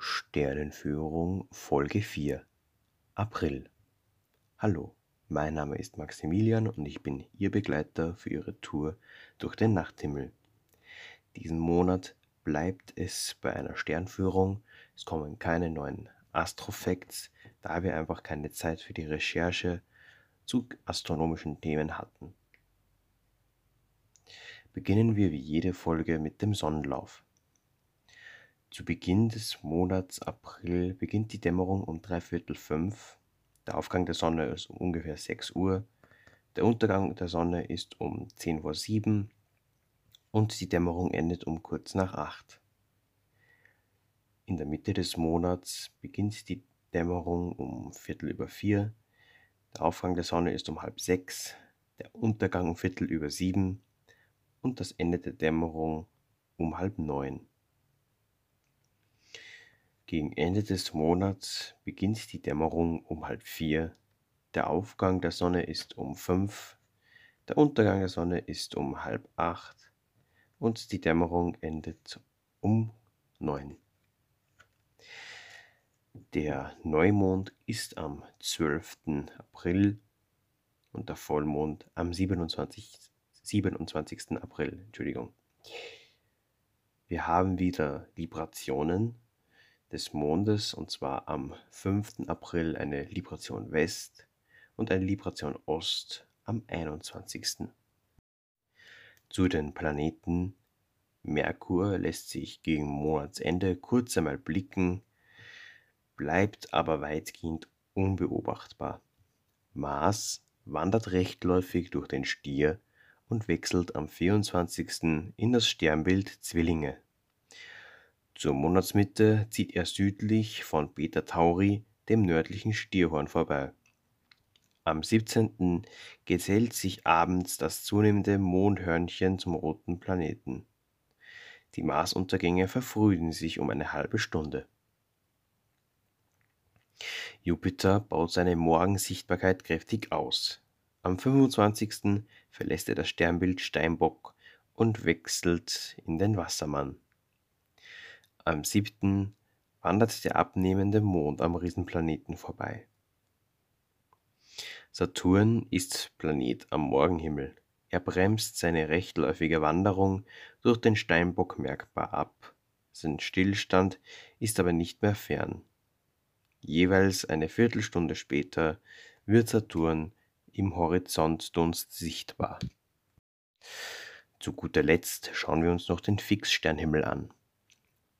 Sternenführung Folge 4 April Hallo, mein Name ist Maximilian und ich bin Ihr Begleiter für Ihre Tour durch den Nachthimmel. Diesen Monat bleibt es bei einer Sternführung. Es kommen keine neuen Astrofacts, da wir einfach keine Zeit für die Recherche zu astronomischen Themen hatten. Beginnen wir wie jede Folge mit dem Sonnenlauf. Zu Beginn des Monats April beginnt die Dämmerung um dreiviertel fünf. Der Aufgang der Sonne ist um ungefähr 6 Uhr. Der Untergang der Sonne ist um 10 vor 7 und die Dämmerung endet um kurz nach 8. In der Mitte des Monats beginnt die Dämmerung um Viertel über 4. Der Aufgang der Sonne ist um halb 6, der Untergang um Viertel über 7 und das Ende der Dämmerung um halb 9. Gegen Ende des Monats beginnt die Dämmerung um halb vier, der Aufgang der Sonne ist um fünf, der Untergang der Sonne ist um halb acht und die Dämmerung endet um neun. Der Neumond ist am 12. April und der Vollmond am 27. 27. April. Entschuldigung. Wir haben wieder Vibrationen des Mondes, und zwar am 5. April eine Libration West und eine Libration Ost am 21. Zu den Planeten Merkur lässt sich gegen Monatsende kurz einmal blicken, bleibt aber weitgehend unbeobachtbar. Mars wandert rechtläufig durch den Stier und wechselt am 24. in das Sternbild Zwillinge. Zur Monatsmitte zieht er südlich von Beta Tauri, dem nördlichen Stierhorn, vorbei. Am 17. gesellt sich abends das zunehmende Mondhörnchen zum roten Planeten. Die Marsuntergänge verfrühen sich um eine halbe Stunde. Jupiter baut seine Morgensichtbarkeit kräftig aus. Am 25. verlässt er das Sternbild Steinbock und wechselt in den Wassermann. Am 7. wandert der abnehmende Mond am Riesenplaneten vorbei. Saturn ist Planet am Morgenhimmel. Er bremst seine rechtläufige Wanderung durch den Steinbock merkbar ab. Sein Stillstand ist aber nicht mehr fern. Jeweils eine Viertelstunde später wird Saturn im Horizontdunst sichtbar. Zu guter Letzt schauen wir uns noch den Fixsternhimmel an.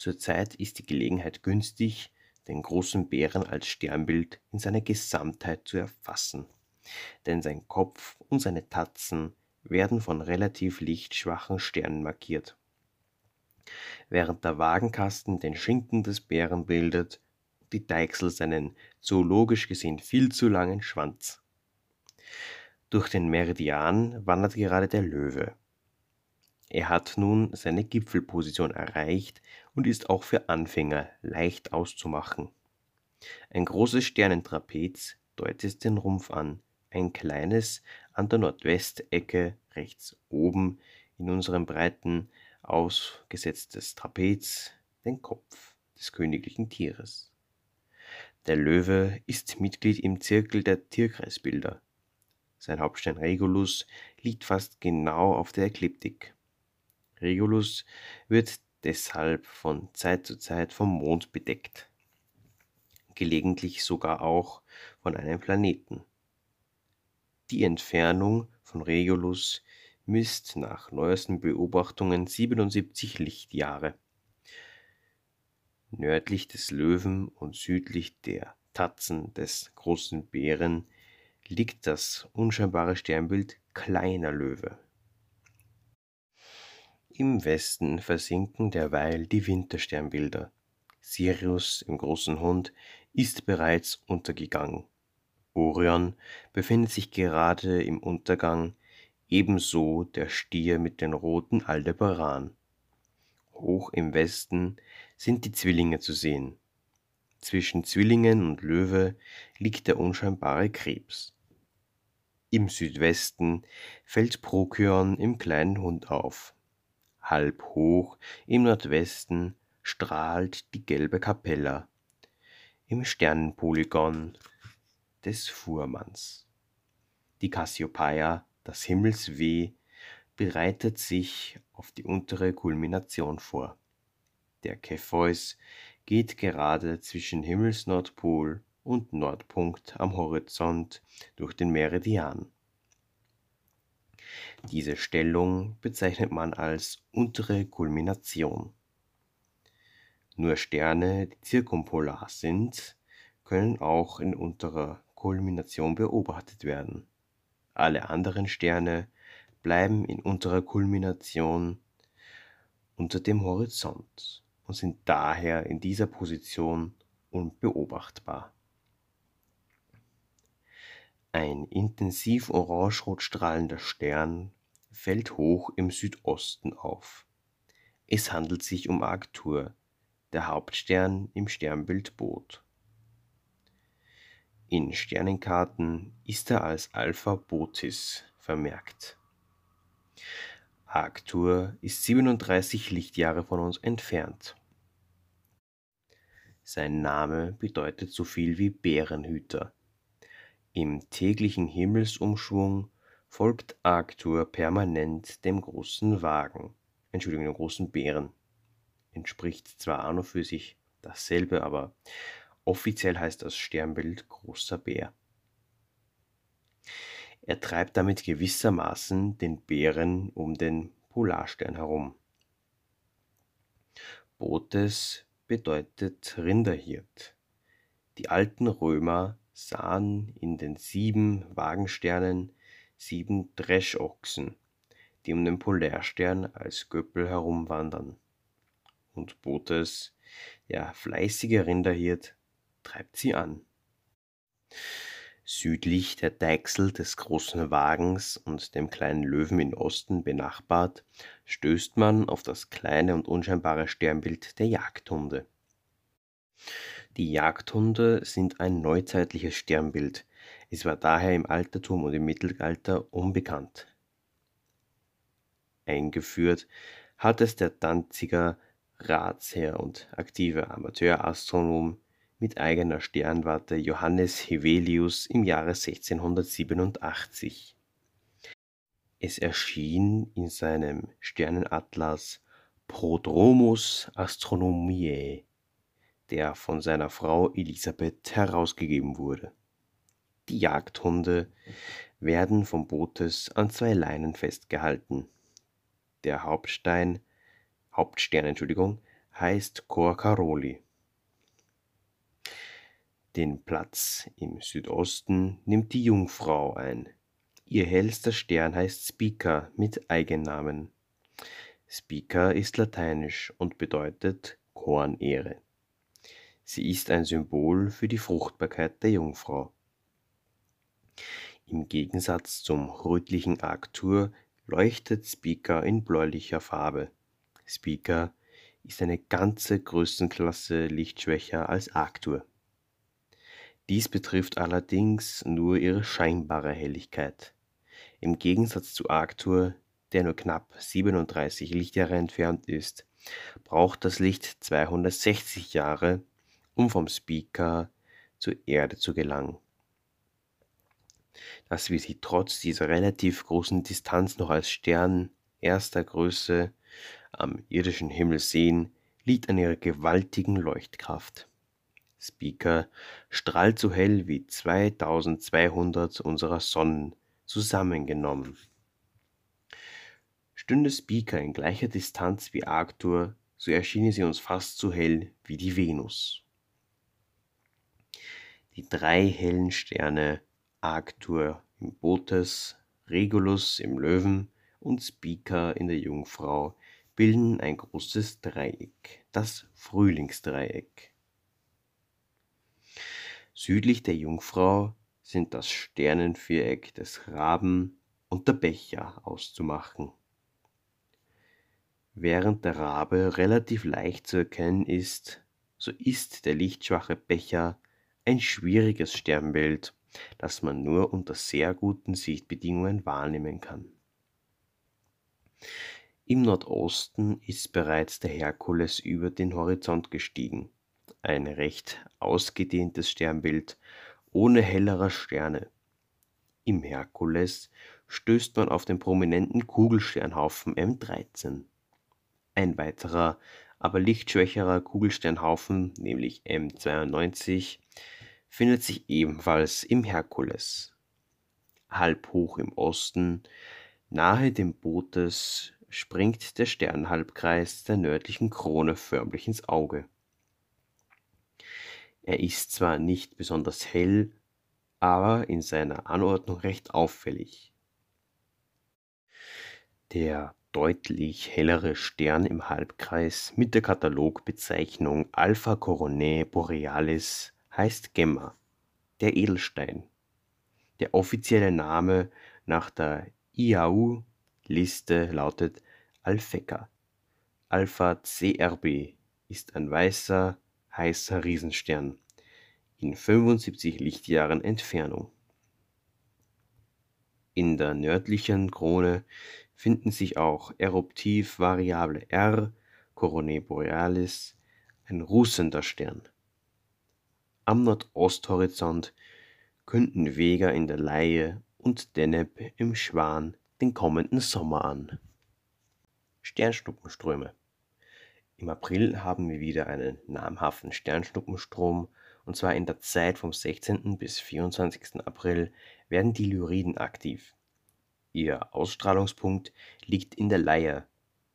Zurzeit ist die Gelegenheit günstig, den großen Bären als Sternbild in seiner Gesamtheit zu erfassen, denn sein Kopf und seine Tatzen werden von relativ lichtschwachen Sternen markiert. Während der Wagenkasten den Schinken des Bären bildet, die Deichsel seinen zoologisch gesehen viel zu langen Schwanz. Durch den Meridian wandert gerade der Löwe. Er hat nun seine Gipfelposition erreicht und ist auch für Anfänger leicht auszumachen. Ein großes Sternentrapez deutet den Rumpf an, ein kleines an der Nordwestecke rechts oben in unserem breiten ausgesetztes Trapez den Kopf des königlichen Tieres. Der Löwe ist Mitglied im Zirkel der Tierkreisbilder. Sein Hauptstein Regulus liegt fast genau auf der Ekliptik. Regulus wird deshalb von Zeit zu Zeit vom Mond bedeckt, gelegentlich sogar auch von einem Planeten. Die Entfernung von Regulus misst nach neuesten Beobachtungen 77 Lichtjahre. Nördlich des Löwen und südlich der Tatzen des großen Bären liegt das unscheinbare Sternbild Kleiner Löwe im Westen versinken derweil die Wintersternbilder. Sirius im großen Hund ist bereits untergegangen. Orion befindet sich gerade im Untergang, ebenso der Stier mit den roten Aldebaran. Hoch im Westen sind die Zwillinge zu sehen. Zwischen Zwillingen und Löwe liegt der unscheinbare Krebs. Im Südwesten fällt Prokyon im kleinen Hund auf halb hoch im Nordwesten strahlt die gelbe Kapella im Sternenpolygon des Fuhrmanns. Die Cassiopeia, das Himmelsweh, bereitet sich auf die untere Kulmination vor. Der Cepheus geht gerade zwischen Himmelsnordpol und Nordpunkt am Horizont durch den Meridian. Diese Stellung bezeichnet man als untere Kulmination. Nur Sterne, die zirkumpolar sind, können auch in unterer Kulmination beobachtet werden. Alle anderen Sterne bleiben in unterer Kulmination unter dem Horizont und sind daher in dieser Position unbeobachtbar. Ein intensiv orangerot strahlender Stern fällt hoch im Südosten auf. Es handelt sich um Arctur, der Hauptstern im Sternbild Boot. In Sternenkarten ist er als Alpha Botis vermerkt. Arctur ist 37 Lichtjahre von uns entfernt. Sein Name bedeutet so viel wie Bärenhüter. Im täglichen Himmelsumschwung folgt Arctur permanent dem großen Wagen, Entschuldigung, dem großen Bären. Entspricht zwar an und für sich dasselbe, aber offiziell heißt das Sternbild großer Bär. Er treibt damit gewissermaßen den Bären um den Polarstern herum. Botes bedeutet Rinderhirt. Die alten Römer sahen in den sieben Wagensternen sieben Dreschochsen, die um den Polarstern als Göppel herumwandern. Und Botes, der fleißige Rinderhirt, treibt sie an. Südlich der Deichsel des großen Wagens und dem kleinen Löwen im Osten benachbart, stößt man auf das kleine und unscheinbare Sternbild der Jagdhunde. Die Jagdhunde sind ein neuzeitliches Sternbild. Es war daher im Altertum und im Mittelalter unbekannt. Eingeführt hat es der Danziger Ratsherr und aktive Amateurastronom mit eigener Sternwarte Johannes Hevelius im Jahre 1687. Es erschien in seinem Sternenatlas Prodromus Astronomiae der von seiner Frau Elisabeth herausgegeben wurde. Die Jagdhunde werden vom Bootes an zwei Leinen festgehalten. Der Hauptstein, Hauptstern, Entschuldigung, heißt Cor Caroli. Den Platz im Südosten nimmt die Jungfrau ein. Ihr hellster Stern heißt Spica mit Eigennamen. Spica ist lateinisch und bedeutet Kornehre. Sie ist ein Symbol für die Fruchtbarkeit der Jungfrau. Im Gegensatz zum rötlichen Arctur leuchtet Spica in bläulicher Farbe. Spica ist eine ganze Größenklasse lichtschwächer als Arctur. Dies betrifft allerdings nur ihre scheinbare Helligkeit. Im Gegensatz zu Arctur, der nur knapp 37 Lichtjahre entfernt ist, braucht das Licht 260 Jahre, um vom Speaker zur Erde zu gelangen. Dass wir sie trotz dieser relativ großen Distanz noch als Stern erster Größe am irdischen Himmel sehen, liegt an ihrer gewaltigen Leuchtkraft. Speaker strahlt so hell wie 2200 unserer Sonnen zusammengenommen. Stünde Speaker in gleicher Distanz wie Arctur, so erschiene sie uns fast so hell wie die Venus. Die drei hellen Sterne Arctur im Bootes, Regulus im Löwen und Spica in der Jungfrau bilden ein großes Dreieck, das Frühlingsdreieck. Südlich der Jungfrau sind das Sternenviereck des Raben und der Becher auszumachen. Während der Rabe relativ leicht zu erkennen ist, so ist der lichtschwache Becher ein schwieriges Sternbild, das man nur unter sehr guten Sichtbedingungen wahrnehmen kann. Im Nordosten ist bereits der Herkules über den Horizont gestiegen, ein recht ausgedehntes Sternbild ohne hellerer Sterne. Im Herkules stößt man auf den prominenten Kugelsternhaufen M13. Ein weiterer, aber lichtschwächerer Kugelsternhaufen, nämlich M92, findet sich ebenfalls im Herkules. Halb hoch im Osten, nahe dem Bootes, springt der Sternhalbkreis der nördlichen Krone förmlich ins Auge. Er ist zwar nicht besonders hell, aber in seiner Anordnung recht auffällig. Der deutlich hellere Stern im Halbkreis mit der Katalogbezeichnung Alpha Coronae Borealis heißt Gemma, der Edelstein. Der offizielle Name nach der IAU-Liste lautet Alphecca. Alpha CRB ist ein weißer, heißer Riesenstern in 75 Lichtjahren Entfernung. In der nördlichen Krone finden sich auch Eruptiv-Variable R, Coronae Borealis, ein rußender Stern. Am Nordosthorizont künden Vega in der Laie und Deneb im Schwan den kommenden Sommer an. Sternschnuppenströme. Im April haben wir wieder einen namhaften Sternschnuppenstrom und zwar in der Zeit vom 16. bis 24. April werden die Lyriden aktiv. Ihr Ausstrahlungspunkt liegt in der Leier,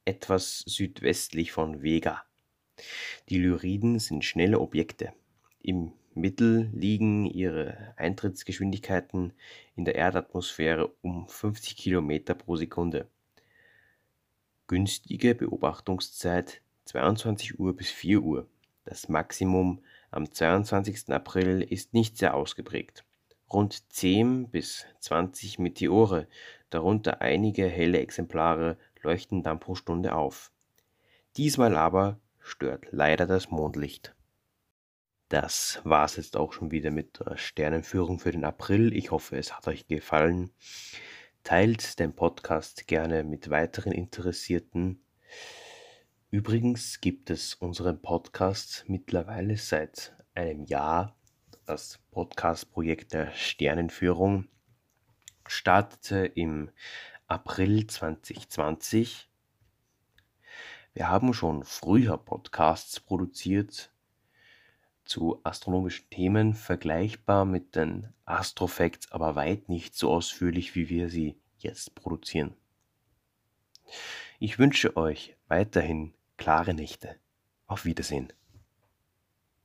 etwas südwestlich von Vega. Die Lyriden sind schnelle Objekte. Im Mittel liegen ihre Eintrittsgeschwindigkeiten in der Erdatmosphäre um 50 km pro Sekunde. Günstige Beobachtungszeit 22 Uhr bis 4 Uhr. Das Maximum am 22. April ist nicht sehr ausgeprägt. Rund 10 bis 20 Meteore darunter einige helle Exemplare leuchten dann pro Stunde auf. Diesmal aber stört leider das Mondlicht. Das war es jetzt auch schon wieder mit der Sternenführung für den April. Ich hoffe, es hat euch gefallen. Teilt den Podcast gerne mit weiteren Interessierten. Übrigens gibt es unseren Podcast mittlerweile seit einem Jahr. Das Podcast-Projekt der Sternenführung startete im April 2020. Wir haben schon früher Podcasts produziert zu astronomischen Themen, vergleichbar mit den Astrofacts, aber weit nicht so ausführlich, wie wir sie jetzt produzieren. Ich wünsche euch weiterhin klare Nächte. Auf Wiedersehen.